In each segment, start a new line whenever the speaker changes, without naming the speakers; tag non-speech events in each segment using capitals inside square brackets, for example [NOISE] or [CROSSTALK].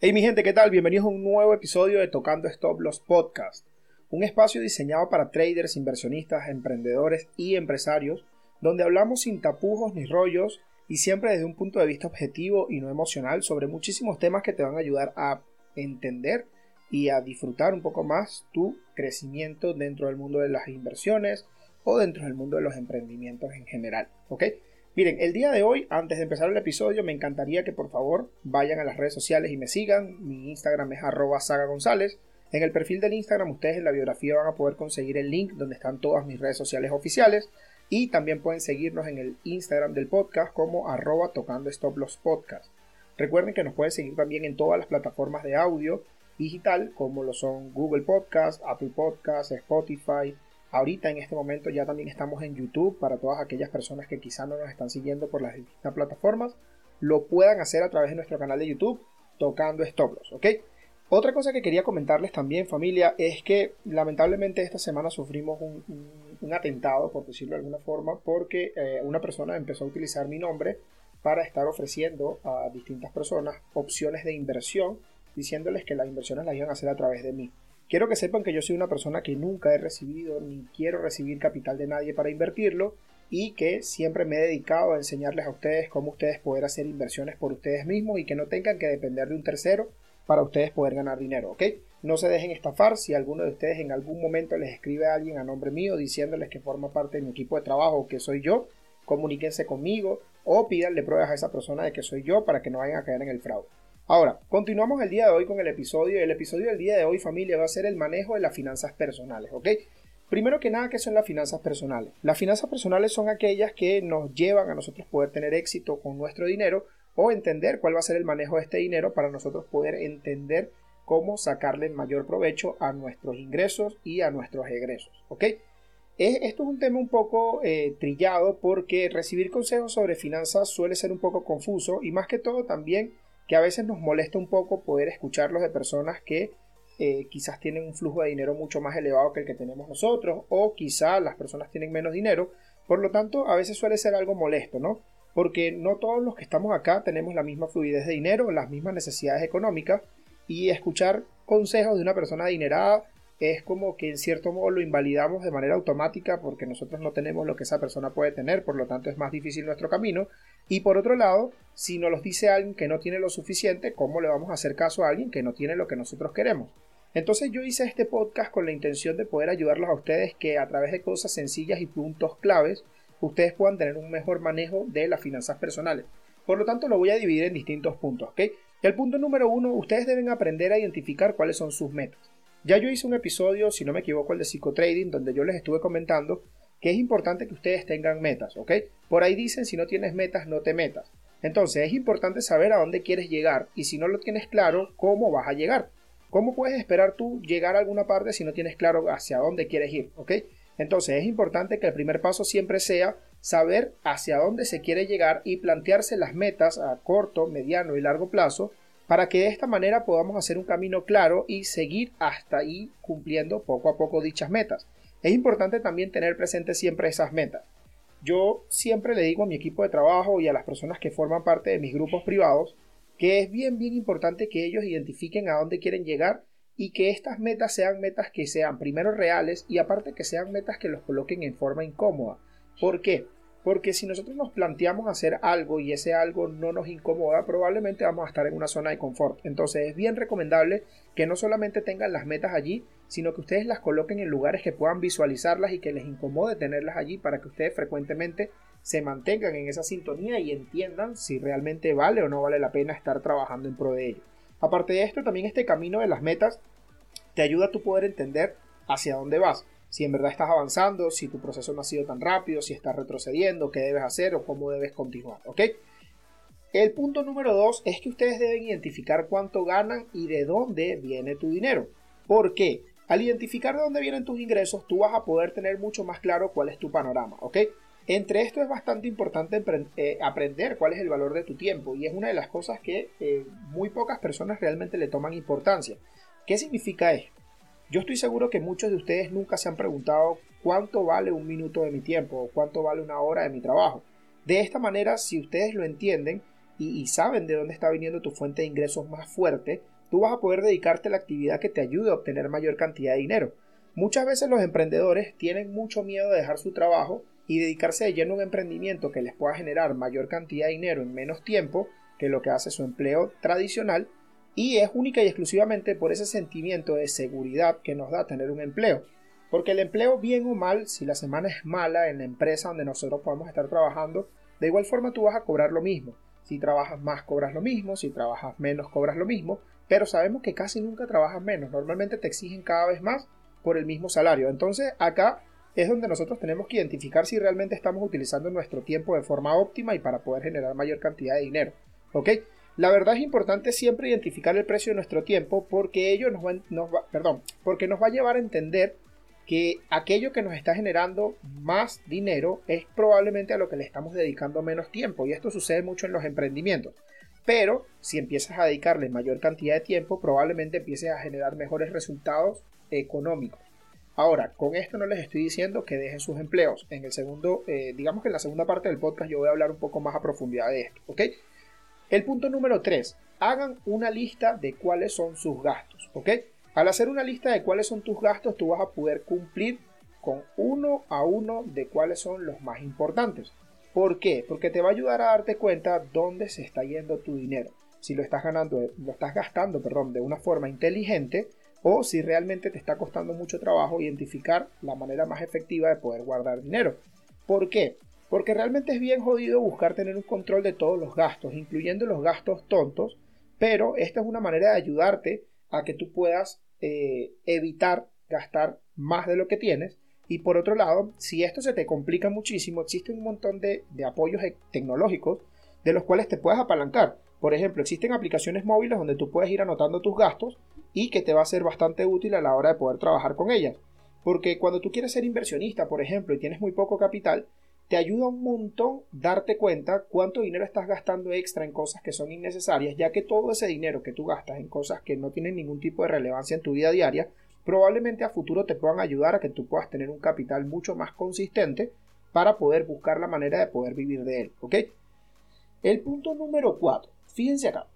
Hey mi gente, ¿qué tal? Bienvenidos a un nuevo episodio de Tocando Stop Los Podcast, un espacio diseñado para traders, inversionistas, emprendedores y empresarios, donde hablamos sin tapujos ni rollos y siempre desde un punto de vista objetivo y no emocional sobre muchísimos temas que te van a ayudar a entender y a disfrutar un poco más tu crecimiento dentro del mundo de las inversiones o dentro del mundo de los emprendimientos en general, ¿ok? Miren, el día de hoy, antes de empezar el episodio, me encantaría que por favor vayan a las redes sociales y me sigan. Mi Instagram es arroba saga gonzález. En el perfil del Instagram, ustedes en la biografía van a poder conseguir el link donde están todas mis redes sociales oficiales. Y también pueden seguirnos en el Instagram del podcast como arroba tocando stop los podcasts. Recuerden que nos pueden seguir también en todas las plataformas de audio digital como lo son Google Podcast, Apple Podcast, Spotify, Ahorita en este momento ya también estamos en YouTube para todas aquellas personas que quizá no nos están siguiendo por las distintas plataformas. Lo puedan hacer a través de nuestro canal de YouTube tocando Stop ¿ok? Otra cosa que quería comentarles también familia es que lamentablemente esta semana sufrimos un, atentado, por decirlo de alguna forma, porque eh, una persona empezó a utilizar mi nombre para estar ofreciendo a distintas personas opciones de inversión, diciéndoles que las inversiones las iban a hacer a través de mí. Quiero que sepan que yo soy una persona que nunca he recibido ni quiero recibir capital de nadie para invertirlo y que siempre me he dedicado a enseñarles a ustedes cómo ustedes poder hacer inversiones por ustedes mismos y que no tengan que depender de un tercero para ustedes poder ganar dinero, ¿ok? No se dejen estafar si alguno de ustedes en algún momento les escribe a alguien a nombre mío diciéndoles que forma parte de mi equipo de trabajo o que soy yo, comuníquense conmigo o pídanle pruebas a esa persona de que soy yo para que no vayan a caer en el fraude. Ahora, continuamos el día de hoy con el episodio. El episodio del día de hoy, familia, va a ser el manejo de las finanzas personales, ¿ok? Primero que nada, ¿qué son las finanzas personales? Las finanzas personales son aquellas que nos llevan a nosotros poder tener éxito con nuestro dinero o entender cuál va a ser el manejo de este dinero para nosotros poder entender cómo sacarle mayor provecho a nuestros ingresos y a nuestros egresos, ¿ok? Esto es un tema un poco eh, trillado porque recibir consejos sobre finanzas suele ser un poco confuso y más que todo también que a veces nos molesta un poco poder escucharlos de personas que eh, quizás tienen un flujo de dinero mucho más elevado que el que tenemos nosotros o quizás las personas tienen menos dinero. Por lo tanto, a veces suele ser algo molesto, ¿no? Porque no todos los que estamos acá tenemos la misma fluidez de dinero, las mismas necesidades económicas y escuchar consejos de una persona adinerada es como que en cierto modo lo invalidamos de manera automática porque nosotros no tenemos lo que esa persona puede tener, por lo tanto es más difícil nuestro camino. Y por otro lado, si nos lo dice alguien que no tiene lo suficiente, ¿cómo le vamos a hacer caso a alguien que no tiene lo que nosotros queremos? Entonces yo hice este podcast con la intención de poder ayudarlos a ustedes que a través de cosas sencillas y puntos claves, ustedes puedan tener un mejor manejo de las finanzas personales. Por lo tanto, lo voy a dividir en distintos puntos, ¿ok? El punto número uno, ustedes deben aprender a identificar cuáles son sus metas. Ya yo hice un episodio, si no me equivoco, el de psicotrading, donde yo les estuve comentando que es importante que ustedes tengan metas, ¿ok? Por ahí dicen, si no tienes metas, no te metas. Entonces es importante saber a dónde quieres llegar y si no lo tienes claro, cómo vas a llegar. ¿Cómo puedes esperar tú llegar a alguna parte si no tienes claro hacia dónde quieres ir? ¿Ok? Entonces es importante que el primer paso siempre sea saber hacia dónde se quiere llegar y plantearse las metas a corto, mediano y largo plazo para que de esta manera podamos hacer un camino claro y seguir hasta ahí cumpliendo poco a poco dichas metas. Es importante también tener presente siempre esas metas. Yo siempre le digo a mi equipo de trabajo y a las personas que forman parte de mis grupos privados que es bien, bien importante que ellos identifiquen a dónde quieren llegar y que estas metas sean metas que sean primero reales y aparte que sean metas que los coloquen en forma incómoda. ¿Por qué? Porque si nosotros nos planteamos hacer algo y ese algo no nos incomoda, probablemente vamos a estar en una zona de confort. Entonces es bien recomendable que no solamente tengan las metas allí, sino que ustedes las coloquen en lugares que puedan visualizarlas y que les incomode tenerlas allí para que ustedes frecuentemente se mantengan en esa sintonía y entiendan si realmente vale o no vale la pena estar trabajando en pro de ello. Aparte de esto, también este camino de las metas te ayuda a tu poder entender hacia dónde vas si en verdad estás avanzando, si tu proceso no ha sido tan rápido, si estás retrocediendo, qué debes hacer o cómo debes continuar, ¿ok? El punto número dos es que ustedes deben identificar cuánto ganan y de dónde viene tu dinero. ¿Por qué? Al identificar de dónde vienen tus ingresos, tú vas a poder tener mucho más claro cuál es tu panorama, ¿ok? Entre esto es bastante importante eh, aprender cuál es el valor de tu tiempo y es una de las cosas que eh, muy pocas personas realmente le toman importancia. ¿Qué significa esto? Yo estoy seguro que muchos de ustedes nunca se han preguntado cuánto vale un minuto de mi tiempo o cuánto vale una hora de mi trabajo. De esta manera, si ustedes lo entienden, y, saben de dónde está viniendo tu fuente de ingresos más fuerte, tú vas a poder dedicarte a la actividad que te ayude a obtener mayor cantidad de dinero. Muchas veces los emprendedores tienen mucho miedo de dejar su trabajo y dedicarse de lleno a un emprendimiento que les pueda generar mayor cantidad de dinero en menos tiempo que lo que hace su empleo tradicional y es única y exclusivamente por ese sentimiento de seguridad que nos da tener un empleo. Porque el empleo, bien o mal, si la semana es mala en la empresa donde nosotros podemos estar trabajando, de igual forma tú vas a cobrar lo mismo. Si trabajas más, cobras lo mismo, si trabajas menos, cobras lo mismo, pero sabemos que casi nunca trabajas menos. Normalmente te exigen cada vez más por el mismo salario. Entonces acá es donde nosotros tenemos que identificar si realmente estamos utilizando nuestro tiempo de forma óptima y para poder generar mayor cantidad de dinero. ¿Ok? La verdad es importante siempre identificar el precio de nuestro tiempo porque ello nos va, perdón, porque nos va a llevar a entender que aquello que nos está generando más dinero es probablemente a lo que le estamos dedicando menos tiempo y esto sucede mucho en los emprendimientos. Pero si empiezas a dedicarle mayor cantidad de tiempo, probablemente empieces a generar mejores resultados económicos. Ahora, con esto no les estoy diciendo que dejen sus empleos. En el segundo, eh, digamos que en la segunda parte del podcast yo voy a hablar un poco más a profundidad de esto, ¿ok? El punto número 3. Hagan una lista de cuáles son sus gastos, ¿ok? Al hacer una lista de cuáles son tus gastos, tú vas a poder cumplir con uno a uno de cuáles son los más importantes. ¿Por qué? Porque te va a ayudar a darte cuenta dónde se está yendo tu dinero. Si lo estás ganando, lo estás gastando, perdón, de una forma inteligente o si realmente te está costando mucho trabajo identificar la manera más efectiva de poder guardar dinero. ¿Por qué? Porque realmente es bien jodido buscar tener un control de todos los gastos, incluyendo los gastos tontos, pero esta es una manera de ayudarte a que tú puedas eh, evitar gastar más de lo que tienes. Y por otro lado, si esto se te complica muchísimo, existe un montón de, de apoyos e-, tecnológicos de los cuales te puedes apalancar. Por ejemplo, existen aplicaciones móviles donde tú puedes ir anotando tus gastos y que te va a ser bastante útil a la hora de poder trabajar con ellas. Porque cuando tú quieres ser inversionista, por ejemplo, y tienes muy poco capital, te ayuda un montón darte cuenta cuánto dinero estás gastando extra en cosas que son innecesarias, ya que todo ese dinero que tú gastas en cosas que no tienen ningún tipo de relevancia en tu vida diaria, probablemente a futuro te puedan ayudar a que tú puedas tener un capital mucho más consistente para poder buscar la manera de poder vivir de él, ¿ok? El punto número 4, fíjense acá.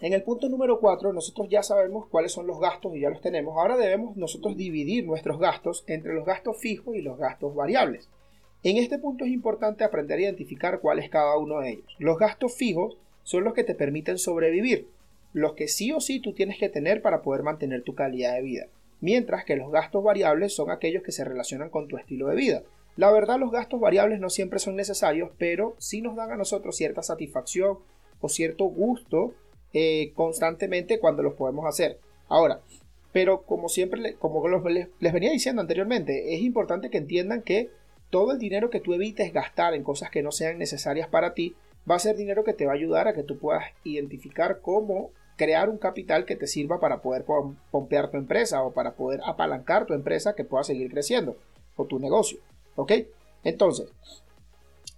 En el punto número 4 nosotros ya sabemos cuáles son los gastos y ya los tenemos. Ahora debemos nosotros dividir nuestros gastos entre los gastos fijos y los gastos variables. En este punto es importante aprender a identificar cuál es cada uno de ellos. Los gastos fijos son los que te permiten sobrevivir, los que sí o sí tú tienes que tener para poder mantener tu calidad de vida, mientras que los gastos variables son aquellos que se relacionan con tu estilo de vida. La verdad los gastos variables no siempre son necesarios, pero sí nos dan a nosotros cierta satisfacción o cierto gusto eh, constantemente cuando los podemos hacer. Ahora, pero como siempre, como les, les venía diciendo anteriormente, es importante que entiendan que todo el dinero que tú evites gastar en cosas que no sean necesarias para ti va a ser dinero que te va a ayudar a que tú puedas identificar cómo crear un capital que te sirva para poder pompear tu empresa o para poder apalancar tu empresa que pueda seguir creciendo o tu negocio. ¿Ok? Entonces,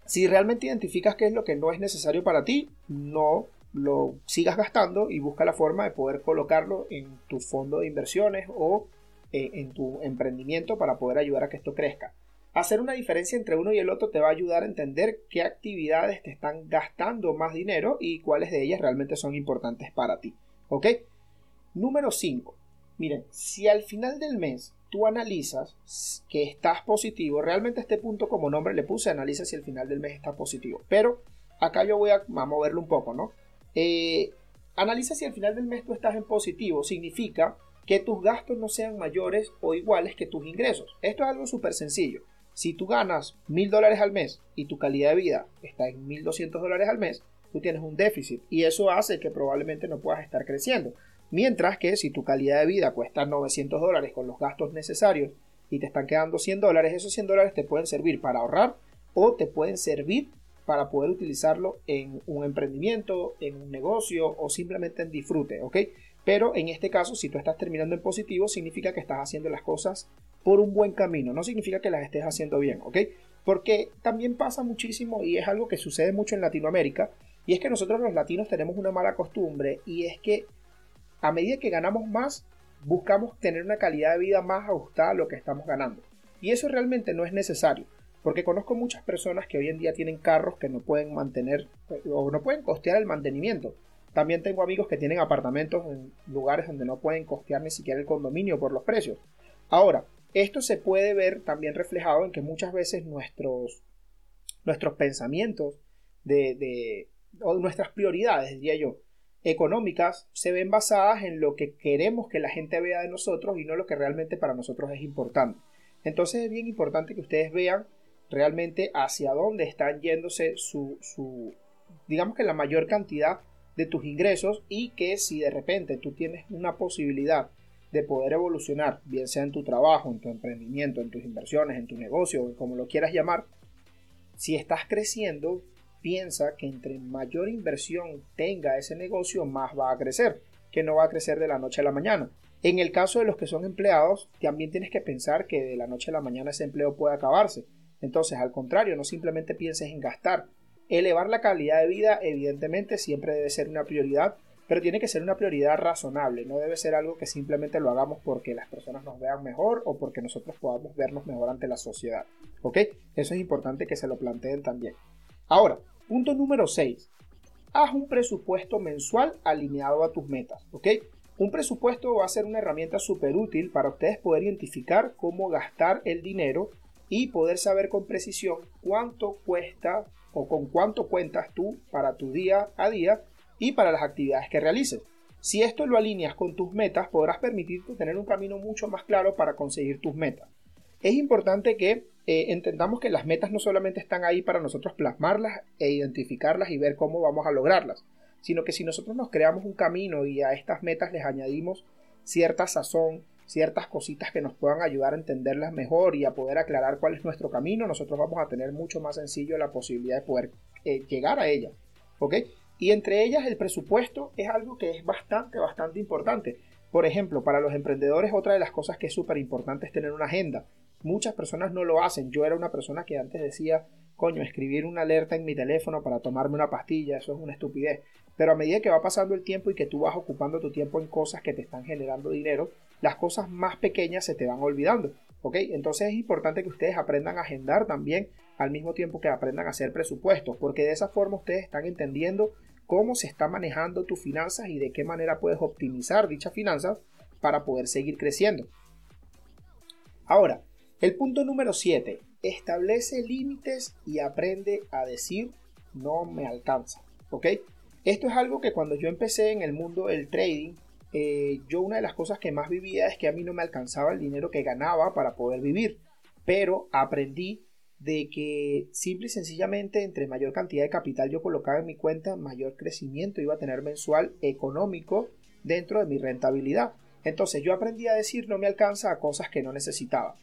si realmente identificas qué es lo que no es necesario para ti, no lo sigas gastando y busca la forma de poder colocarlo en tu fondo de inversiones o eh, en tu emprendimiento para poder ayudar a que esto crezca. Hacer una diferencia entre uno y el otro te va a ayudar a entender qué actividades te están gastando más dinero y cuáles de ellas realmente son importantes para ti. ¿Ok? Número 5. Miren, si al final del mes tú analizas que estás positivo, realmente este punto como nombre le puse, analiza si al final del mes está positivo. Pero acá yo voy a, moverlo un poco, ¿no? Eh, analiza si al final del mes tú estás en positivo, significa que tus gastos no sean mayores o iguales que tus ingresos. Esto es algo súper sencillo. Si tú ganas mil dólares al mes y tu calidad de vida está en 1200 dólares al mes, tú tienes un déficit y eso hace que probablemente no puedas estar creciendo. Mientras que si tu calidad de vida cuesta 900 dólares con los gastos necesarios y te están quedando 100 dólares, esos 100 dólares te pueden servir para ahorrar o te pueden servir para poder utilizarlo en un emprendimiento, en un negocio o simplemente en disfrute, ¿ok? Pero en este caso, si tú estás terminando en positivo, significa que estás haciendo las cosas por un buen camino. No significa que las estés haciendo bien, ¿ok? Porque también pasa muchísimo y es algo que sucede mucho en Latinoamérica. Y es que nosotros los latinos tenemos una mala costumbre y es que a medida que ganamos más, buscamos tener una calidad de vida más ajustada a lo que estamos ganando. Y eso realmente no es necesario. Porque conozco muchas personas que hoy en día tienen carros que no pueden mantener o no pueden costear el mantenimiento. También tengo amigos que tienen apartamentos en lugares donde no pueden costear ni siquiera el condominio por los precios. Ahora, esto se puede ver también reflejado en que muchas veces nuestros, nuestros pensamientos de, o nuestras prioridades, diría yo, económicas se ven basadas en lo que queremos que la gente vea de nosotros y no lo que realmente para nosotros es importante. Entonces es bien importante que ustedes vean realmente hacia dónde están yéndose su, su digamos que la mayor cantidad de tus ingresos y que si de repente tú tienes una posibilidad de poder evolucionar, bien sea en tu trabajo, en tu emprendimiento, en tus inversiones, en tu negocio, como lo quieras llamar, si estás creciendo, piensa que entre mayor inversión tenga ese negocio, más va a crecer, que no va a crecer de la noche a la mañana. En el caso de los que son empleados, también tienes que pensar que de la noche a la mañana ese empleo puede acabarse. Entonces, al contrario, no simplemente pienses en gastar. Elevar la calidad de vida, evidentemente, siempre debe ser una prioridad, pero tiene que ser una prioridad razonable, no debe ser algo que simplemente lo hagamos porque las personas nos vean mejor o porque nosotros podamos vernos mejor ante la sociedad. ¿Ok? Eso es importante que se lo planteen también. Ahora, Punto número 6. Haz un presupuesto mensual alineado a tus metas. ¿ok? Un presupuesto va a ser una herramienta súper útil para ustedes poder identificar cómo gastar el dinero y poder saber con precisión cuánto cuesta o con cuánto cuentas tú para tu día a día y para las actividades que realices. Si esto lo alineas con tus metas, podrás permitirte tener un camino mucho más claro para conseguir tus metas. Es importante que eh, entendamos que las metas no solamente están ahí para nosotros plasmarlas e identificarlas y ver cómo vamos a lograrlas, sino que si nosotros nos creamos un camino y a estas metas les añadimos cierta sazón, ciertas cositas que nos puedan ayudar a entenderlas mejor y a poder aclarar cuál es nuestro camino, nosotros vamos a tener mucho más sencillo la posibilidad de poder eh, llegar a ella. ¿Ok? Y entre ellas el presupuesto es algo que es bastante, bastante importante. Por ejemplo, para los emprendedores otra de las cosas que es súper importante es tener una agenda. Muchas personas no lo hacen. Yo era una persona que antes decía, coño, escribir una alerta en mi teléfono para tomarme una pastilla, eso es una estupidez. Pero a medida que va pasando el tiempo y que tú vas ocupando tu tiempo en cosas que te están generando dinero, las cosas más pequeñas se te van olvidando. ¿Ok? Entonces es importante que ustedes aprendan a agendar también al mismo tiempo que aprendan a hacer presupuestos, porque de esa forma ustedes están entendiendo cómo se está manejando tus finanzas y de qué manera puedes optimizar dichas finanzas para poder seguir creciendo. Ahora, el punto número 7. Establece límites y aprende a decir no me alcanza. ¿Ok? Esto es algo que cuando yo empecé en el mundo del trading, eh, yo una de las cosas que más vivía es que a mí no me alcanzaba el dinero que ganaba para poder vivir. Pero aprendí de que simple y sencillamente entre mayor cantidad de capital yo colocaba en mi cuenta, mayor crecimiento iba a tener mensual económico dentro de mi rentabilidad. Entonces yo aprendí a decir no me alcanza a cosas que no necesitaba.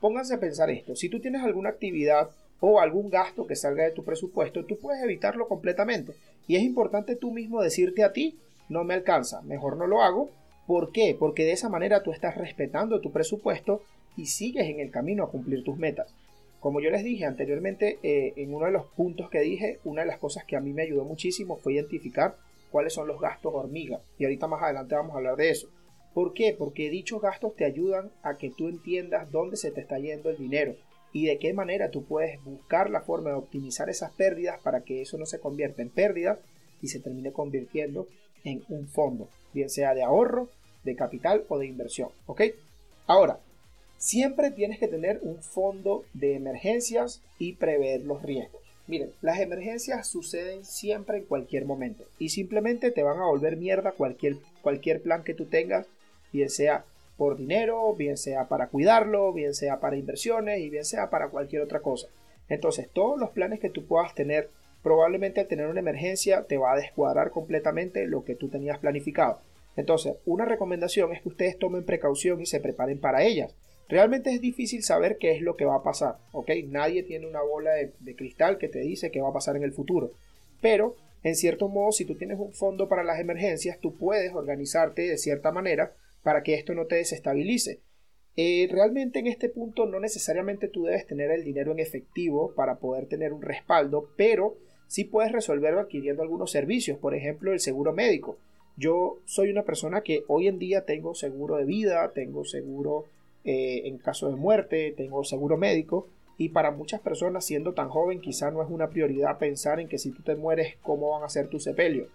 Pónganse a pensar esto, si tú tienes alguna actividad o algún gasto que salga de tu presupuesto, tú puedes evitarlo completamente. Y es importante tú mismo decirte a ti, no me alcanza, mejor no lo hago. ¿Por qué? Porque de esa manera tú estás respetando tu presupuesto y sigues en el camino a cumplir tus metas. Como yo les dije anteriormente, eh, en uno de los puntos que dije, una de las cosas que a mí me ayudó muchísimo fue identificar cuáles son los gastos hormiga. Y ahorita más adelante vamos a hablar de eso. ¿Por qué? Porque dichos gastos te ayudan a que tú entiendas dónde se te está yendo el dinero y de qué manera tú puedes buscar la forma de optimizar esas pérdidas para que eso no se convierta en pérdidas y se termine convirtiendo en un fondo, bien sea de ahorro, de capital o de inversión. ¿Ok? Ahora, siempre tienes que tener un fondo de emergencias y prever los riesgos. Miren, las emergencias suceden siempre en cualquier momento y simplemente te van a volver mierda cualquier, cualquier plan que tú tengas bien sea por dinero, bien sea para cuidarlo, bien sea para inversiones y bien sea para cualquier otra cosa. Entonces, todos los planes que tú puedas tener, probablemente al tener una emergencia te va a descuadrar completamente lo que tú tenías planificado. Entonces, una recomendación es que ustedes tomen precaución y se preparen para ellas. Realmente es difícil saber qué es lo que va a pasar, ¿ok? Nadie tiene una bola de, cristal que te dice qué va a pasar en el futuro. Pero, en cierto modo, si tú tienes un fondo para las emergencias, tú puedes organizarte de cierta manera para que esto no te desestabilice. Eh, realmente en este punto no necesariamente tú debes tener el dinero en efectivo para poder tener un respaldo, pero sí puedes resolverlo adquiriendo algunos servicios, por ejemplo el seguro médico. Yo soy una persona que hoy en día tengo seguro de vida, tengo seguro eh, en caso de muerte, tengo seguro médico y para muchas personas siendo tan joven quizá no es una prioridad pensar en que si tú te mueres cómo van a ser tu sepelio.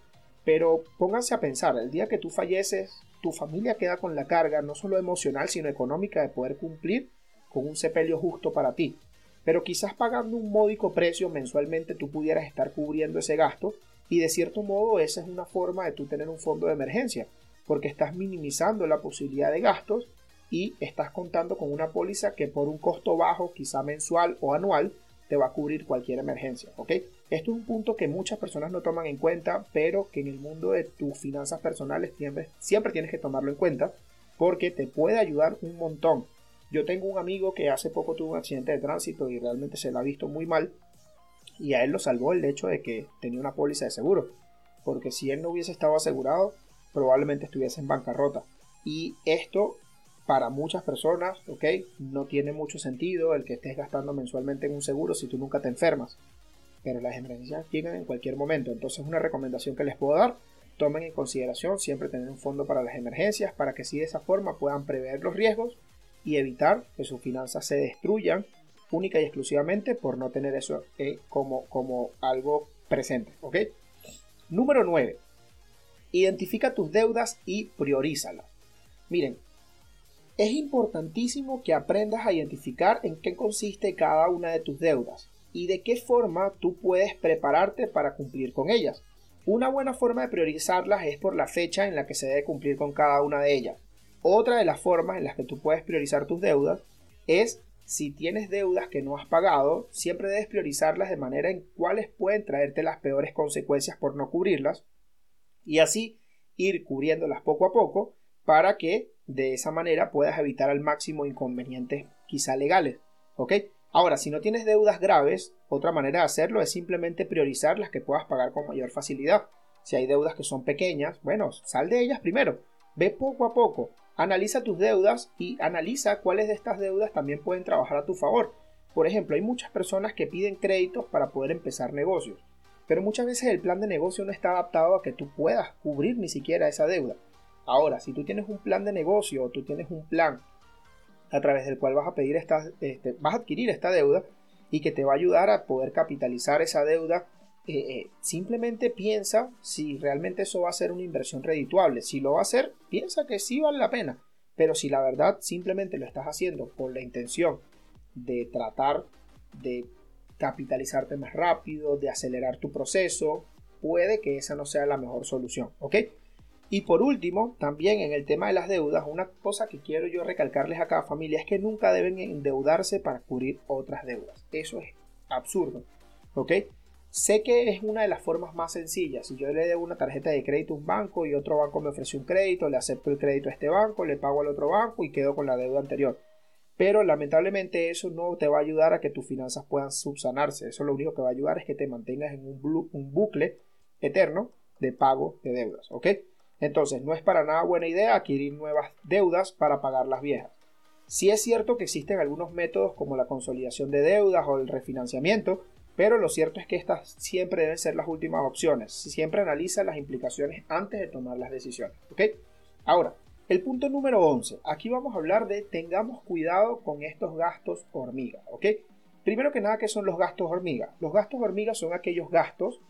Pero pónganse a pensar, el día que tú falleces, tu familia queda con la carga no solo emocional sino económica de poder cumplir con un sepelio justo para ti. Pero quizás pagando un módico precio mensualmente tú pudieras estar cubriendo ese gasto y de cierto modo esa es una forma de tú tener un fondo de emergencia porque estás minimizando la posibilidad de gastos y estás contando con una póliza que por un costo bajo, quizá mensual o anual, te va a cubrir cualquier emergencia, ¿ok? Esto es un punto que muchas personas no toman en cuenta, pero que en el mundo de tus finanzas personales siempre, siempre tienes que tomarlo en cuenta porque te puede ayudar un montón. Yo tengo un amigo que hace poco tuvo un accidente de tránsito y realmente se lo ha visto muy mal y a él lo salvó el hecho de que tenía una póliza de seguro, porque si él no hubiese estado asegurado, probablemente estuviese en bancarrota. Y esto para muchas personas, ¿ok? No tiene mucho sentido el que estés gastando mensualmente en un seguro si tú nunca te enfermas. Pero las emergencias llegan en cualquier momento. Entonces una recomendación que les puedo dar, tomen en consideración siempre tener un fondo para las emergencias para que así de esa forma puedan prever los riesgos y evitar que sus finanzas se destruyan única y exclusivamente por no tener eso eh, como, como algo presente, ¿ok? Número 9. Identifica tus deudas y priorízalas. Miren, es importantísimo que aprendas a identificar en qué consiste cada una de tus deudas y de qué forma tú puedes prepararte para cumplir con ellas. Una buena forma de priorizarlas es por la fecha en la que se debe cumplir con cada una de ellas. Otra de las formas en las que tú puedes priorizar tus deudas es si tienes deudas que no has pagado, siempre debes priorizarlas de manera en cuáles pueden traerte las peores consecuencias por no cubrirlas y así ir cubriéndolas poco a poco para que de esa manera puedas evitar al máximo inconvenientes quizá legales. ¿Ok? Ahora, si no tienes deudas graves, otra manera de hacerlo es simplemente priorizar las que puedas pagar con mayor facilidad. Si hay deudas que son pequeñas, bueno, sal de ellas primero. Ve poco a poco. Analiza tus deudas y analiza cuáles de estas deudas también pueden trabajar a tu favor. Por ejemplo, hay muchas personas que piden créditos para poder empezar negocios, pero muchas veces el plan de negocio no está adaptado a que tú puedas cubrir ni siquiera esa deuda. Ahora, si tú tienes un plan de negocio o tú tienes un plan a través del cual vas a pedir esta, este, vas a adquirir esta deuda y que te va a ayudar a poder capitalizar esa deuda, eh, eh, simplemente piensa si realmente eso va a ser una inversión redituable. Si lo va a hacer, piensa que sí vale la pena. Pero si la verdad simplemente lo estás haciendo con la intención de tratar de capitalizarte más rápido, de acelerar tu proceso, puede que esa no sea la mejor solución, ¿ok? Y por último, también en el tema de las deudas, una cosa que quiero yo recalcarles a cada familia es que nunca deben endeudarse para cubrir otras deudas. Eso es absurdo. ¿Ok? Sé que es una de las formas más sencillas. Si yo le debo una tarjeta de crédito a un banco y otro banco me ofrece un crédito, le acepto el crédito a este banco, le pago al otro banco y quedo con la deuda anterior. Pero lamentablemente eso no te va a ayudar a que tus finanzas puedan subsanarse. Eso lo único que va a ayudar es que te mantengas en un, un bucle eterno de pago de deudas. ¿Ok? Entonces, no es para nada buena idea adquirir nuevas deudas para pagar las viejas. Sí es cierto que existen algunos métodos como la consolidación de deudas o el refinanciamiento, pero lo cierto es que estas siempre deben ser las últimas opciones. Siempre analiza las implicaciones antes de tomar las decisiones. ¿ok? Ahora, el punto número 11. Aquí vamos a hablar de tengamos cuidado con estos gastos hormiga. ¿ok? Primero que nada, ¿qué son los gastos hormiga? Los gastos hormiga son aquellos gastos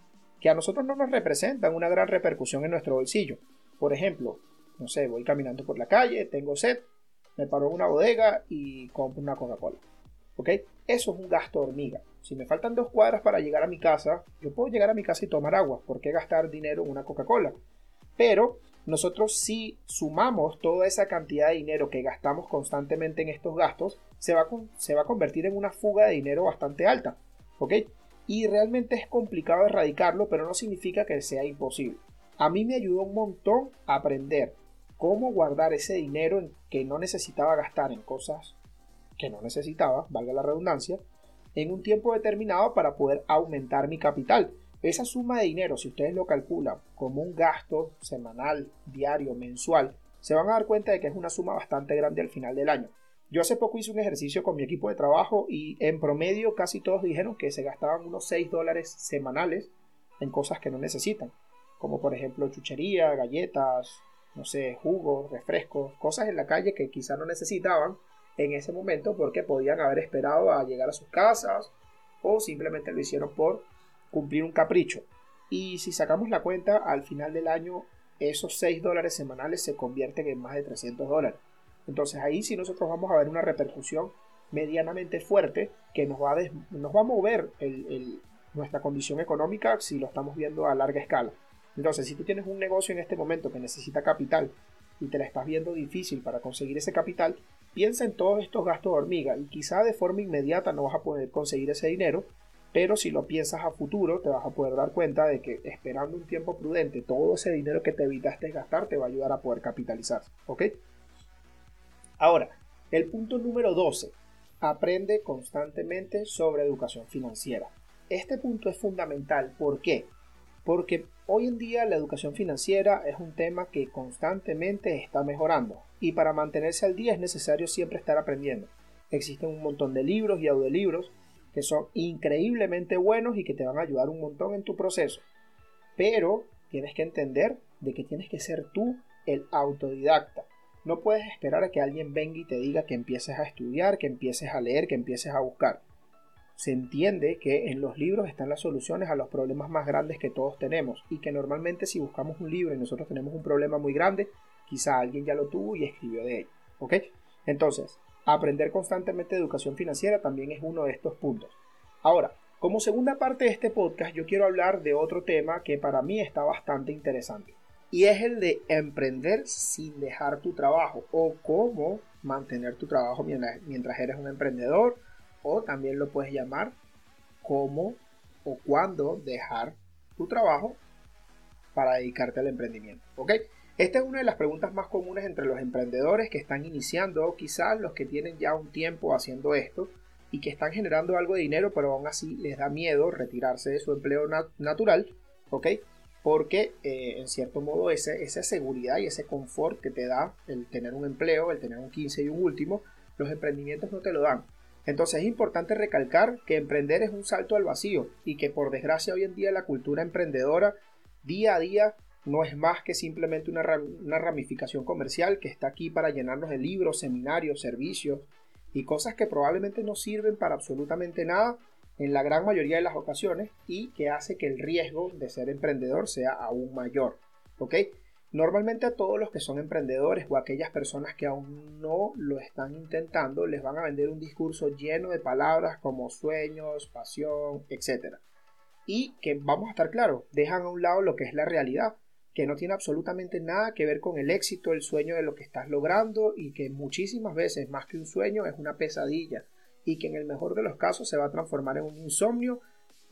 que a nosotros no nos representan una gran repercusión en nuestro bolsillo. Por ejemplo, no sé, voy caminando por la calle, tengo sed, me paro en una bodega y compro una Coca-Cola. ¿Ok? Eso es un gasto hormiga. Si me faltan dos cuadras para llegar a mi casa, yo puedo llegar a mi casa y tomar agua. ¿Por qué gastar dinero en una Coca-Cola? Pero nosotros si sumamos toda esa cantidad de dinero que gastamos constantemente en estos gastos, se va a, se va a convertir en una fuga de dinero bastante alta. ¿Ok? y realmente es complicado erradicarlo, pero no significa que sea imposible. A mí me ayudó un montón a aprender cómo guardar ese dinero que no necesitaba gastar en cosas que no necesitaba, valga la redundancia, en un tiempo determinado para poder aumentar mi capital. Esa suma de dinero, si ustedes lo calculan como un gasto semanal, diario, mensual, se van a dar cuenta de que es una suma bastante grande al final del año. Yo hace poco hice un ejercicio con mi equipo de trabajo y en promedio casi todos dijeron que se gastaban unos 6 dólares semanales en cosas que no necesitan, como por ejemplo chuchería, galletas, no sé, jugos, refrescos, cosas en la calle que quizá no necesitaban en ese momento porque podían haber esperado a llegar a sus casas o simplemente lo hicieron por cumplir un capricho. Y si sacamos la cuenta, al final del año esos 6 dólares semanales se convierten en más de 300 dólares. Entonces ahí sí nosotros vamos a ver una repercusión medianamente fuerte que nos va a, nos va a mover nuestra condición económica si lo estamos viendo a larga escala. Entonces, si tú tienes un negocio en este momento que necesita capital y te la estás viendo difícil para conseguir ese capital, piensa en todos estos gastos de hormiga y quizá de forma inmediata no vas a poder conseguir ese dinero, pero si lo piensas a futuro te vas a poder dar cuenta de que esperando un tiempo prudente todo ese dinero que te evitaste gastar te va a ayudar a poder capitalizar, ¿ok? Ahora, el punto número 12. Aprende constantemente sobre educación financiera. Este punto es fundamental. ¿Por qué? Porque hoy en día la educación financiera es un tema que constantemente está mejorando y para mantenerse al día es necesario siempre estar aprendiendo. Existen un montón de libros y audiolibros que son increíblemente buenos y que te van a ayudar un montón en tu proceso. Pero tienes que entender de que tienes que ser tú el autodidacta. No puedes esperar a que alguien venga y te diga que empieces a estudiar, que empieces a leer, que empieces a buscar se entiende que en los libros están las soluciones a los problemas más grandes que todos tenemos y que normalmente si buscamos un libro y nosotros tenemos un problema muy grande, quizá alguien ya lo tuvo y escribió de ello. ¿Ok? Entonces, aprender constantemente educación financiera también es uno de estos puntos. Ahora, como segunda parte de este podcast, yo quiero hablar de otro tema que para mí está bastante interesante. Y es el de emprender sin dejar tu trabajo o cómo mantener tu trabajo mientras eres un emprendedor o también lo puedes llamar cómo o cuándo dejar tu trabajo para dedicarte al emprendimiento. ¿Ok? Esta es una de las preguntas más comunes entre los emprendedores que están iniciando o quizás los que tienen ya un tiempo haciendo esto y que están generando algo de dinero pero aún así les da miedo retirarse de su empleo natural. ¿Ok? Porque eh, en cierto modo esa seguridad y ese confort que te da el tener un empleo, el tener un 15 y un último, los emprendimientos no te lo dan. Entonces es importante recalcar que emprender es un salto al vacío y que por desgracia hoy en día la cultura emprendedora día a día no es más que simplemente una, ramificación comercial que está aquí para llenarnos de libros, seminarios, servicios y cosas que probablemente no sirven para absolutamente nada en la gran mayoría de las ocasiones y que hace que el riesgo de ser emprendedor sea aún mayor. ¿Ok? Normalmente a todos los que son emprendedores o aquellas personas que aún no lo están intentando les van a vender un discurso lleno de palabras como sueños, pasión, etc. Y que vamos a estar claros, dejan a un lado lo que es la realidad, que no tiene absolutamente nada que ver con el éxito, el sueño de lo que estás logrando y que muchísimas veces más que un sueño es una pesadilla y que en el mejor de los casos se va a transformar en un insomnio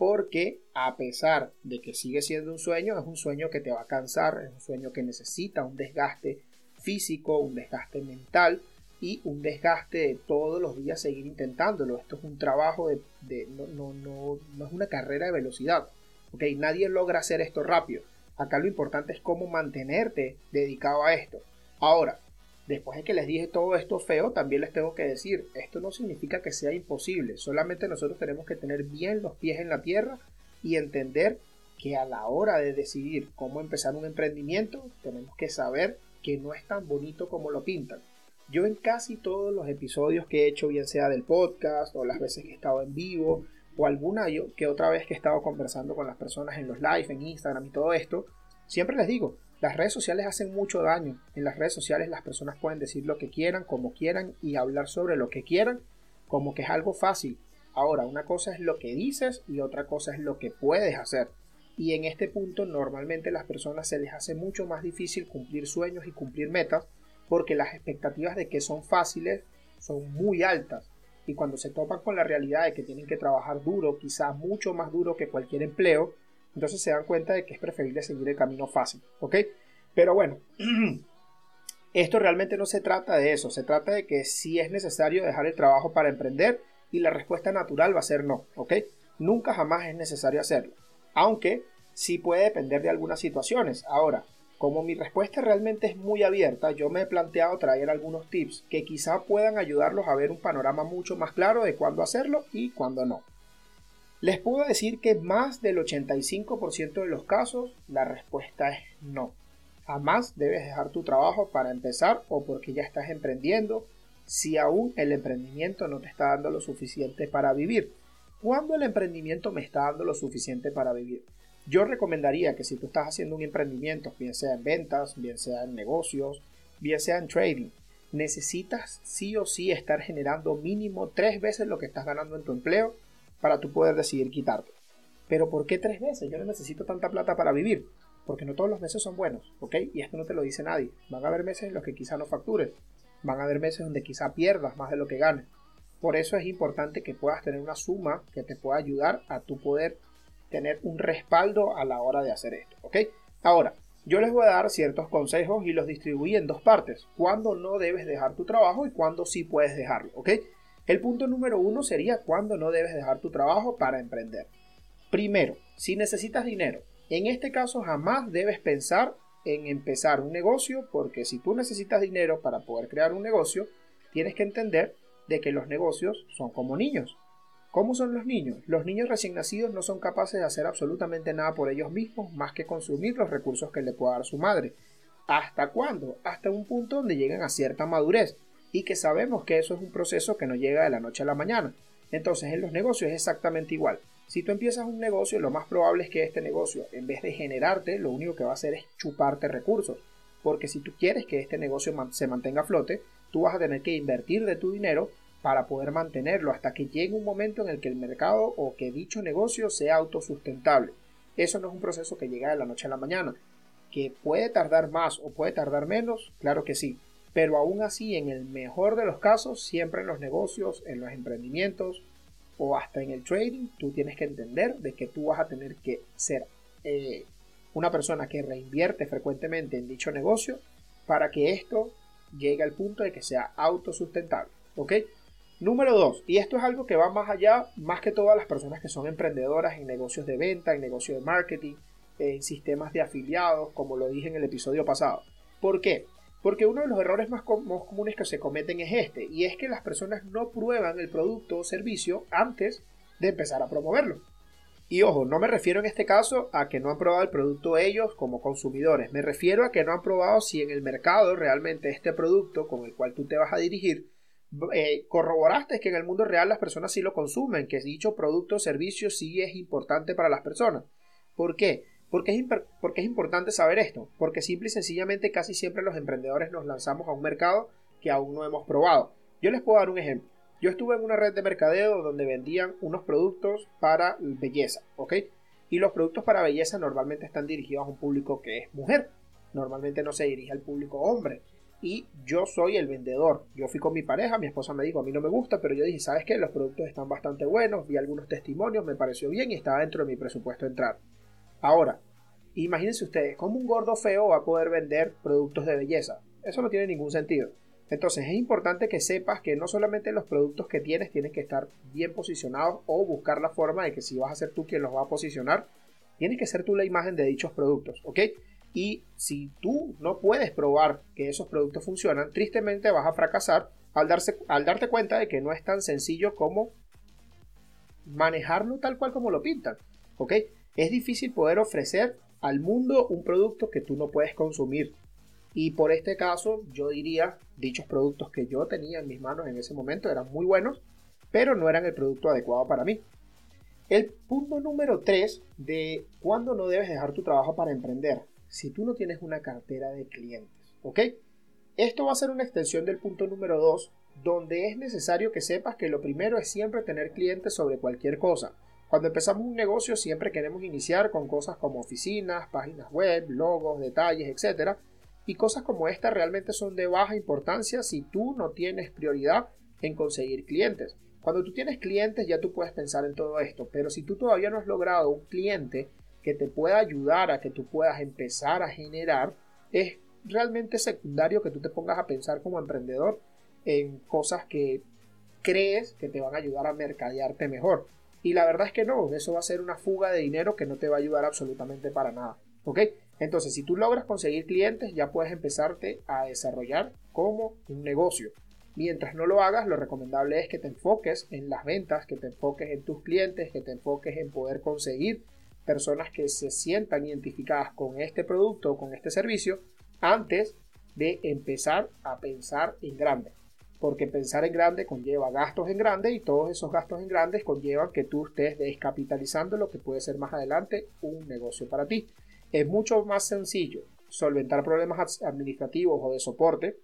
porque a pesar de que sigue siendo un sueño, es un sueño que te va a cansar, es un sueño que necesita un desgaste físico, un desgaste mental y un desgaste de todos los días seguir intentándolo. Esto es un trabajo de, no, no, no, no, es una carrera de velocidad. ¿okay? Nadie logra hacer esto rápido. Acá lo importante es cómo mantenerte dedicado a esto. Ahora, Después de que les dije todo esto feo, también les tengo que decir, esto no significa que sea imposible, solamente nosotros tenemos que tener bien los pies en la tierra y entender que a la hora de decidir cómo empezar un emprendimiento, tenemos que saber que no es tan bonito como lo pintan. Yo en casi todos los episodios que he hecho, bien sea del podcast o las veces que he estado en vivo o alguna que otra vez que he estado conversando con las personas en los live, en Instagram y todo esto, siempre les digo, las redes sociales hacen mucho daño. En las redes sociales las personas pueden decir lo que quieran, como quieran y hablar sobre lo que quieran, como que es algo fácil. Ahora, una cosa es lo que dices y otra cosa es lo que puedes hacer. Y en este punto normalmente las personas se les hace mucho más difícil cumplir sueños y cumplir metas porque las expectativas de que son fáciles son muy altas. Y cuando se topan con la realidad de que tienen que trabajar duro, quizás mucho más duro que cualquier empleo, entonces se dan cuenta de que es preferible seguir el camino fácil, ¿ok? Pero bueno, [CLEARS THROAT] esto realmente no se trata de eso, se trata de que si es necesario dejar el trabajo para emprender y la respuesta natural va a ser no, ¿ok? Nunca jamás es necesario hacerlo, aunque sí puede depender de algunas situaciones. Ahora, como mi respuesta realmente es muy abierta, yo me he planteado traer algunos tips que quizá puedan ayudarlos a ver un panorama mucho más claro de cuándo hacerlo y cuándo no. Les puedo decir que más del 85% de los casos la respuesta es no. Jamás debes dejar tu trabajo para empezar o porque ya estás emprendiendo si aún el emprendimiento no te está dando lo suficiente para vivir. ¿Cuándo el emprendimiento me está dando lo suficiente para vivir? Yo recomendaría que si tú estás haciendo un emprendimiento, bien sea en ventas, bien sea en negocios, bien sea en trading, necesitas sí o sí estar generando mínimo tres veces lo que estás ganando en tu empleo para tú poder decidir quitarte. Pero ¿por qué tres veces? Yo no necesito tanta plata para vivir. Porque no todos los meses son buenos, ¿ok? Y esto no te lo dice nadie. Van a haber meses en los que quizá no factures. Van a haber meses donde quizá pierdas más de lo que ganes. Por eso es importante que puedas tener una suma que te pueda ayudar a tu poder tener un respaldo a la hora de hacer esto, ¿ok? Ahora, yo les voy a dar ciertos consejos y los distribuí en dos partes. Cuándo no debes dejar tu trabajo y cuándo sí puedes dejarlo, ¿ok? El punto número uno sería cuándo no debes dejar tu trabajo para emprender. Primero, si necesitas dinero, en este caso jamás debes pensar en empezar un negocio porque si tú necesitas dinero para poder crear un negocio, tienes que entender de que los negocios son como niños. ¿Cómo son los niños? Los niños recién nacidos no son capaces de hacer absolutamente nada por ellos mismos más que consumir los recursos que le pueda dar su madre. ¿Hasta cuándo? Hasta un punto donde llegan a cierta madurez y que sabemos que eso es un proceso que no llega de la noche a la mañana. Entonces en los negocios es exactamente igual. Si tú empiezas un negocio, lo más probable es que este negocio, en vez de generarte, lo único que va a hacer es chuparte recursos. Porque si tú quieres que este negocio se mantenga a flote, tú vas a tener que invertir de tu dinero para poder mantenerlo hasta que llegue un momento en el que el mercado o que dicho negocio sea autosustentable. Eso no es un proceso que llega de la noche a la mañana. ¿Que puede tardar más o puede tardar menos? Claro que sí. Pero aún así, en el mejor de los casos, siempre en los negocios, en los emprendimientos o hasta en el trading, tú tienes que entender de que tú vas a tener que ser eh, una persona que reinvierte frecuentemente en dicho negocio para que esto llegue al punto de que sea autosustentable. ¿Ok? Número dos, y esto es algo que va más allá, más que todas las personas que son emprendedoras en negocios de venta, en negocios de marketing, en sistemas de afiliados, como lo dije en el episodio pasado. ¿Por qué? Porque uno de los errores más, comunes que se cometen es este, y es que las personas no prueban el producto o servicio antes de empezar a promoverlo. Y ojo, no me refiero en este caso a que no han probado el producto ellos como consumidores, me refiero a que no han probado si en el mercado realmente este producto con el cual tú te vas a dirigir eh, corroboraste que en el mundo real las personas sí lo consumen, que dicho producto o servicio sí es importante para las personas. ¿Por qué? Es, porque es importante saber esto, porque simple y sencillamente casi siempre los emprendedores nos lanzamos a un mercado que aún no hemos probado. Yo les puedo dar un ejemplo. Yo estuve en una red de mercadeo donde vendían unos productos para belleza, ¿ok? Y los productos para belleza normalmente están dirigidos a un público que es mujer. Normalmente no se dirige al público hombre y yo soy el vendedor. Yo fui con mi pareja, mi esposa me dijo, a mí no me gusta, pero yo dije, ¿sabes qué? Los productos están bastante buenos, vi algunos testimonios, me pareció bien y estaba dentro de mi presupuesto entrar. Ahora, imagínense ustedes, ¿cómo un gordo feo va a poder vender productos de belleza? Eso no tiene ningún sentido. Entonces es importante que sepas que no solamente los productos que tienes tienen que estar bien posicionados o buscar la forma de que si vas a ser tú quien los va a posicionar, tienes que ser tú la imagen de dichos productos, ¿ok? Y si tú no puedes probar que esos productos funcionan, tristemente vas a fracasar al, darse, al darte cuenta de que no es tan sencillo como manejarlo tal cual como lo pintan. ¿Ok? Es difícil poder ofrecer al mundo un producto que tú no puedes consumir. Y por este caso, yo diría, dichos productos que yo tenía en mis manos en ese momento eran muy buenos, pero no eran el producto adecuado para mí. El punto número 3 de cuándo no debes dejar tu trabajo para emprender si tú no tienes una cartera de clientes. ¿Ok? Esto va a ser una extensión del punto número 2, donde es necesario que sepas que lo primero es siempre tener clientes sobre cualquier cosa. Cuando empezamos un negocio siempre queremos iniciar con cosas como oficinas, páginas web, logos, detalles, etc. Y cosas como esta realmente son de baja importancia si tú no tienes prioridad en conseguir clientes. Cuando tú tienes clientes ya tú puedes pensar en todo esto, pero si tú todavía no has logrado un cliente que te pueda ayudar a que tú puedas empezar a generar, es realmente secundario que tú te pongas a pensar como emprendedor en cosas que crees que te van a ayudar a mercadearte mejor. Y la verdad es que no, eso va a ser una fuga de dinero que no te va a ayudar absolutamente para nada. ¿Ok? Entonces, si tú logras conseguir clientes, ya puedes empezarte a desarrollar como un negocio. Mientras no lo hagas, lo recomendable es que te enfoques en las ventas, que te enfoques en tus clientes, que te enfoques en poder conseguir personas que se sientan identificadas con este producto o con este servicio antes de empezar a pensar en grande. Porque pensar en grande conlleva gastos en grande y todos esos gastos en grandes conllevan que tú estés descapitalizando lo que puede ser más adelante un negocio para ti. Es mucho más sencillo solventar problemas administrativos o de soporte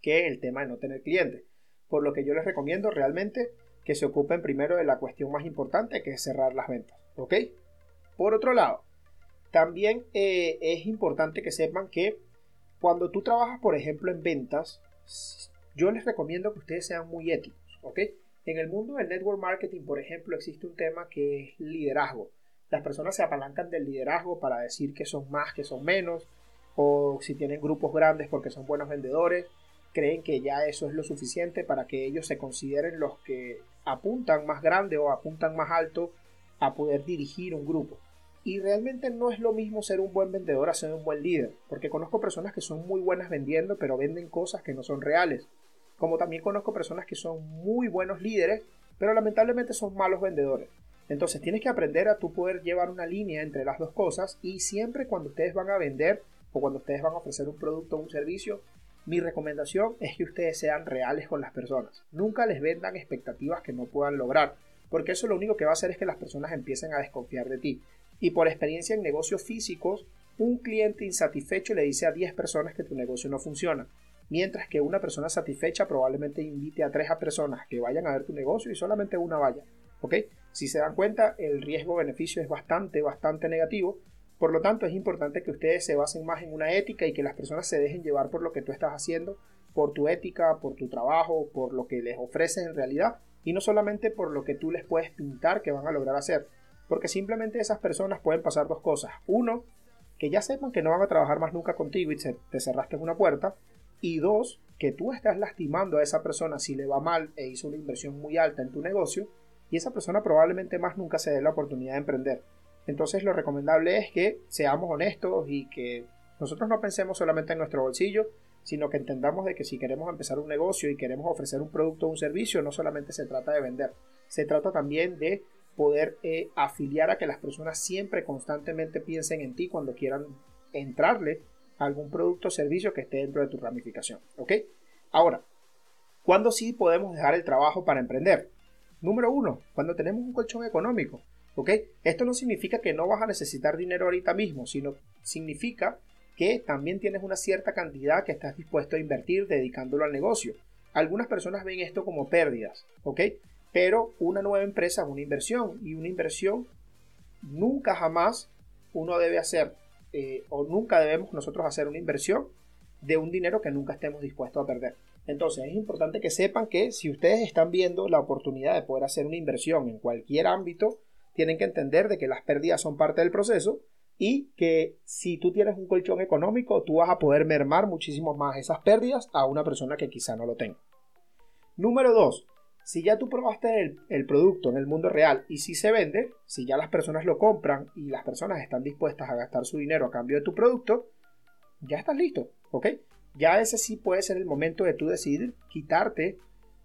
que el tema de no tener clientes. Por lo que yo les recomiendo realmente que se ocupen primero de la cuestión más importante que es cerrar las ventas. ¿Ok? Por otro lado, también eh, es importante que sepan que cuando tú trabajas, por ejemplo, en ventas, yo les recomiendo que ustedes sean muy éticos, ¿ok? En el mundo del network marketing, por ejemplo, existe un tema que es liderazgo. Las personas se apalancan del liderazgo para decir que son más, que son menos, o si tienen grupos grandes porque son buenos vendedores, creen que ya eso es lo suficiente para que ellos se consideren los que apuntan más grande o apuntan más alto a poder dirigir un grupo. Y realmente no es lo mismo ser un buen vendedor a ser un buen líder, porque conozco personas que son muy buenas vendiendo, pero venden cosas que no son reales. Como también conozco personas que son muy buenos líderes, pero lamentablemente son malos vendedores. Entonces tienes que aprender a tú poder llevar una línea entre las dos cosas y siempre cuando ustedes van a vender o cuando ustedes van a ofrecer un producto o un servicio, mi recomendación es que ustedes sean reales con las personas. Nunca les vendan expectativas que no puedan lograr, porque eso lo único que va a hacer es que las personas empiecen a desconfiar de ti. Y por experiencia en negocios físicos, un cliente insatisfecho le dice a 10 personas que tu negocio no funciona, mientras que una persona satisfecha probablemente invite a 3 personas que vayan a ver tu negocio y solamente una vaya. ¿Ok? Si se dan cuenta, el riesgo-beneficio es bastante, bastante negativo. Por lo tanto, es importante que ustedes se basen más en una ética y que las personas se dejen llevar por lo que tú estás haciendo, por tu ética, por tu trabajo, por lo que les ofreces en realidad, y no solamente por lo que tú les puedes pintar que van a lograr hacer. Porque simplemente esas personas pueden pasar dos cosas. Uno, que ya sepan que no van a trabajar más nunca contigo y te cerraste una puerta. Y dos, que tú estás lastimando a esa persona si le va mal e hizo una inversión muy alta en tu negocio y esa persona probablemente más nunca se dé la oportunidad de emprender. Entonces lo recomendable es que seamos honestos y que nosotros no pensemos solamente en nuestro bolsillo, sino que entendamos de que si queremos empezar un negocio y queremos ofrecer un producto o un servicio, no solamente se trata de vender, se trata también de poder eh, afiliar a que las personas siempre constantemente piensen en ti cuando quieran entrarle algún producto o servicio que esté dentro de tu ramificación. ¿Ok? Ahora, ¿cuándo sí podemos dejar el trabajo para emprender? Número uno, cuando tenemos un colchón económico. ¿Ok? Esto no significa que no vas a necesitar dinero ahorita mismo, sino significa que también tienes una cierta cantidad que estás dispuesto a invertir dedicándolo al negocio. Algunas personas ven esto como pérdidas, ¿ok? Pero una nueva empresa es una inversión y una inversión nunca jamás uno debe hacer eh, o nunca debemos nosotros hacer una inversión de un dinero que nunca estemos dispuestos a perder. Entonces es importante que sepan que si ustedes están viendo la oportunidad de poder hacer una inversión en cualquier ámbito, tienen que entender de que las pérdidas son parte del proceso y que si tú tienes un colchón económico, tú vas a poder mermar muchísimo más esas pérdidas a una persona que quizá no lo tenga. Número 2. Si ya tú probaste el, producto en el mundo real y si se vende, si ya las personas lo compran y las personas están dispuestas a gastar su dinero a cambio de tu producto, ya estás listo, ¿ok? Ya ese sí puede ser el momento de tú decidir quitarte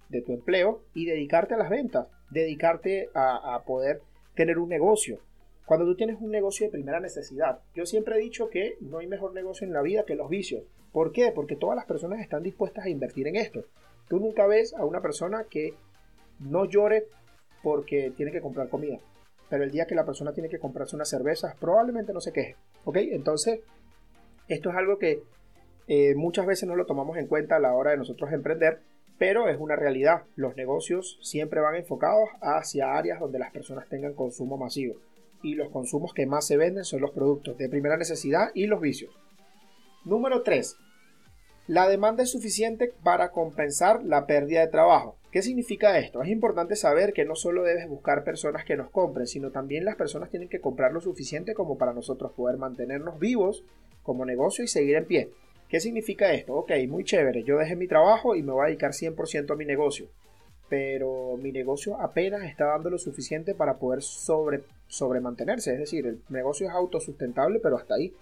de tu empleo y dedicarte a las ventas, dedicarte a, a poder tener un negocio. Cuando tú tienes un negocio de primera necesidad, yo siempre he dicho que no hay mejor negocio en la vida que los vicios. ¿Por qué? Porque todas las personas están dispuestas a invertir en esto. Tú nunca ves a una persona que no llore porque tiene que comprar comida. Pero el día que la persona tiene que comprarse una cerveza, probablemente no se queje. ¿Ok? Entonces, esto es algo que eh, muchas veces no lo tomamos en cuenta a la hora de nosotros emprender, pero es una realidad. Los negocios siempre van enfocados hacia áreas donde las personas tengan consumo masivo. Y los consumos que más se venden son los productos de primera necesidad y los vicios. Número 3. La demanda es suficiente para compensar la pérdida de trabajo. ¿Qué significa esto? Es importante saber que no solo debes buscar personas que nos compren, sino también las personas tienen que comprar lo suficiente como para nosotros poder mantenernos vivos como negocio y seguir en pie. ¿Qué significa esto? Ok, muy chévere, yo dejé mi trabajo y me voy a dedicar 100% a mi negocio, pero mi negocio apenas está dando lo suficiente para poder sobre, sobre es decir, el negocio es autosustentable, pero hasta ahí.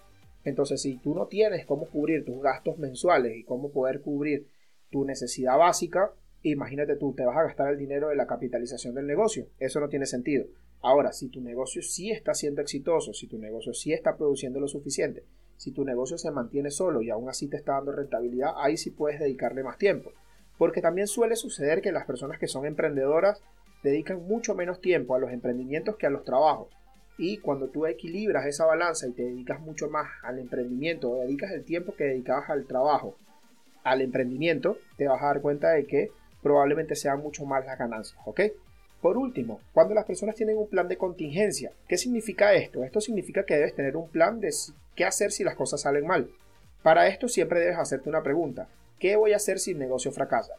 Entonces, si tú no tienes cómo cubrir tus gastos mensuales y cómo poder cubrir tu necesidad básica, imagínate tú, te vas a gastar el dinero de la capitalización del negocio. Eso no tiene sentido. Ahora, si tu negocio sí está siendo exitoso, si tu negocio sí está produciendo lo suficiente, si tu negocio se mantiene solo y aún así te está dando rentabilidad, ahí sí puedes dedicarle más tiempo. porque también suele suceder que las personas que son emprendedoras dedican mucho menos tiempo a los emprendimientos que a los trabajos. Y cuando tú equilibras esa balanza y te dedicas mucho más al emprendimiento o dedicas el tiempo que dedicabas al trabajo al emprendimiento, te vas a dar cuenta de que probablemente sean mucho más las ganancias, ¿ok? Por último, cuando las personas tienen un plan de contingencia, ¿qué significa esto? Esto significa que debes tener un plan de qué hacer si las cosas salen mal. Para esto siempre debes hacerte una pregunta. ¿Qué voy a hacer si el negocio fracasa?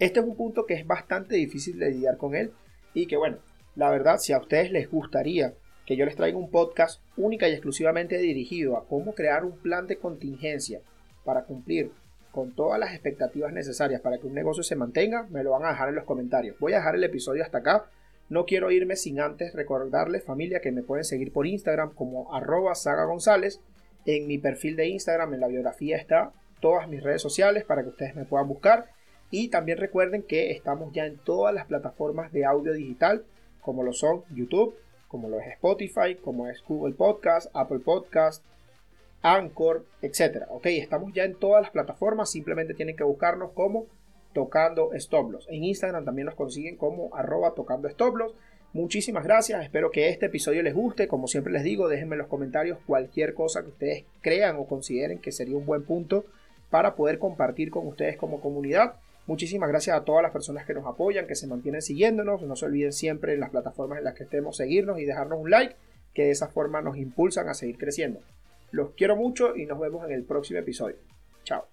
Este es un punto que es bastante difícil de lidiar con él y que bueno, la verdad, si a ustedes les gustaría que yo les traiga un podcast única y exclusivamente dirigido a cómo crear un plan de contingencia para cumplir con todas las expectativas necesarias para que un negocio se mantenga, me lo van a dejar en los comentarios. Voy a dejar el episodio hasta acá. No quiero irme sin antes recordarles, familia, que me pueden seguir por Instagram como arroba González. En mi perfil de Instagram, en la biografía está todas mis redes sociales para que ustedes me puedan buscar. Y también recuerden que estamos ya en todas las plataformas de audio digital, como lo son YouTube, como lo es Spotify, como es Google Podcast, Apple Podcast, Anchor, etcétera. Ok, estamos ya en todas las plataformas, simplemente tienen que buscarnos como tocando stop En Instagram también nos consiguen como arroba tocando stop Muchísimas gracias, espero que este episodio les guste. Como siempre les digo, déjenme en los comentarios cualquier cosa que ustedes crean o consideren que sería un buen punto para poder compartir con ustedes como comunidad. Muchísimas gracias a todas las personas que nos apoyan, que se mantienen siguiéndonos. No se olviden siempre en las plataformas en las que estemos seguirnos y dejarnos un like, que de esa forma nos impulsan a seguir creciendo. Los quiero mucho y nos vemos en el próximo episodio. Chao.